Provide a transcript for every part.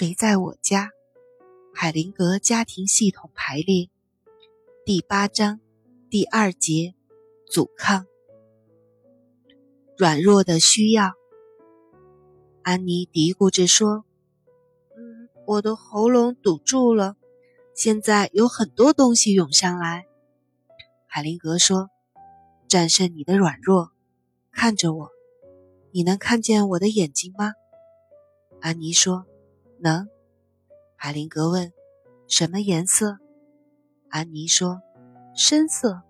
谁在我家？海灵格家庭系统排列第八章第二节：阻抗。软弱的需要。安妮嘀咕着说：“嗯，我的喉咙堵住了，现在有很多东西涌上来。”海灵格说：“战胜你的软弱，看着我。你能看见我的眼睛吗？”安妮说。能，海灵格问：“什么颜色？”安妮说：“深色。”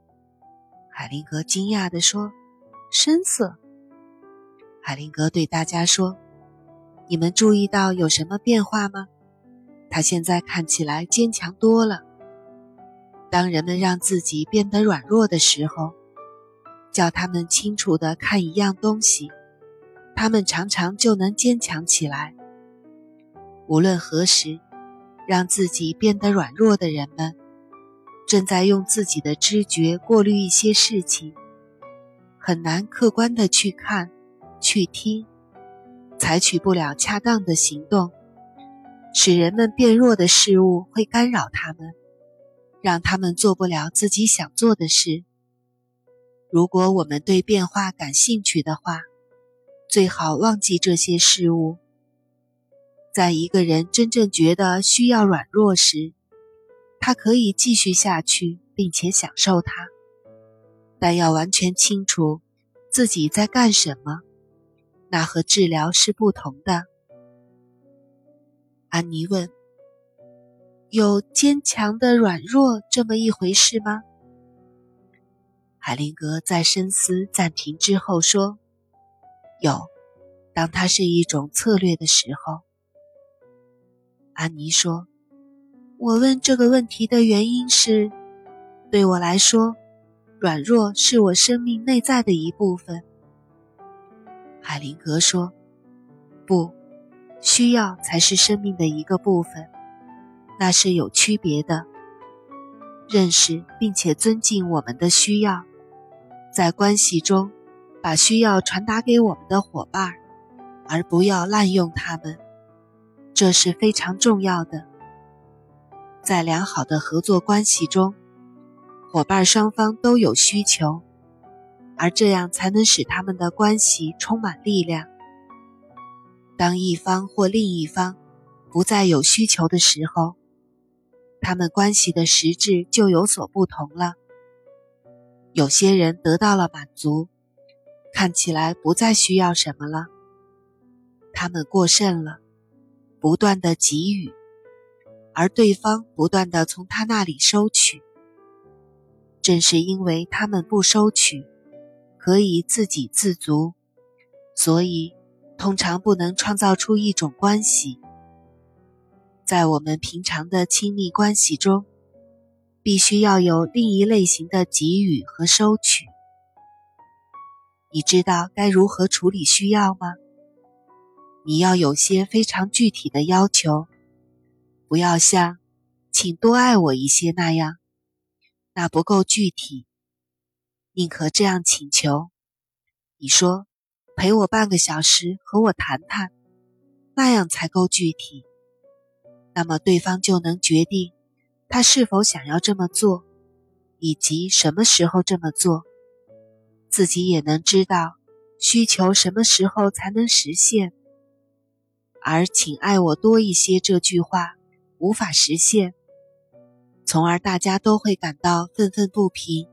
海灵格惊讶地说：“深色。”海灵格对大家说：“你们注意到有什么变化吗？他现在看起来坚强多了。当人们让自己变得软弱的时候，叫他们清楚地看一样东西，他们常常就能坚强起来。”无论何时，让自己变得软弱的人们，正在用自己的知觉过滤一些事情，很难客观的去看、去听，采取不了恰当的行动，使人们变弱的事物会干扰他们，让他们做不了自己想做的事。如果我们对变化感兴趣的话，最好忘记这些事物。在一个人真正觉得需要软弱时，他可以继续下去，并且享受它，但要完全清楚自己在干什么，那和治疗是不同的。安妮问：“有坚强的软弱这么一回事吗？”海灵格在深思暂停之后说：“有，当它是一种策略的时候。”安妮说：“我问这个问题的原因是，对我来说，软弱是我生命内在的一部分。”海灵格说：“不，需要才是生命的一个部分，那是有区别的。认识并且尊敬我们的需要，在关系中，把需要传达给我们的伙伴，而不要滥用他们。”这是非常重要的。在良好的合作关系中，伙伴双方都有需求，而这样才能使他们的关系充满力量。当一方或另一方不再有需求的时候，他们关系的实质就有所不同了。有些人得到了满足，看起来不再需要什么了，他们过剩了。不断的给予，而对方不断的从他那里收取。正是因为他们不收取，可以自给自足，所以通常不能创造出一种关系。在我们平常的亲密关系中，必须要有另一类型的给予和收取。你知道该如何处理需要吗？你要有些非常具体的要求，不要像“请多爱我一些”那样，那不够具体。宁可这样请求：你说陪我半个小时，和我谈谈，那样才够具体。那么对方就能决定他是否想要这么做，以及什么时候这么做，自己也能知道需求什么时候才能实现。而“请爱我多一些”这句话无法实现，从而大家都会感到愤愤不平，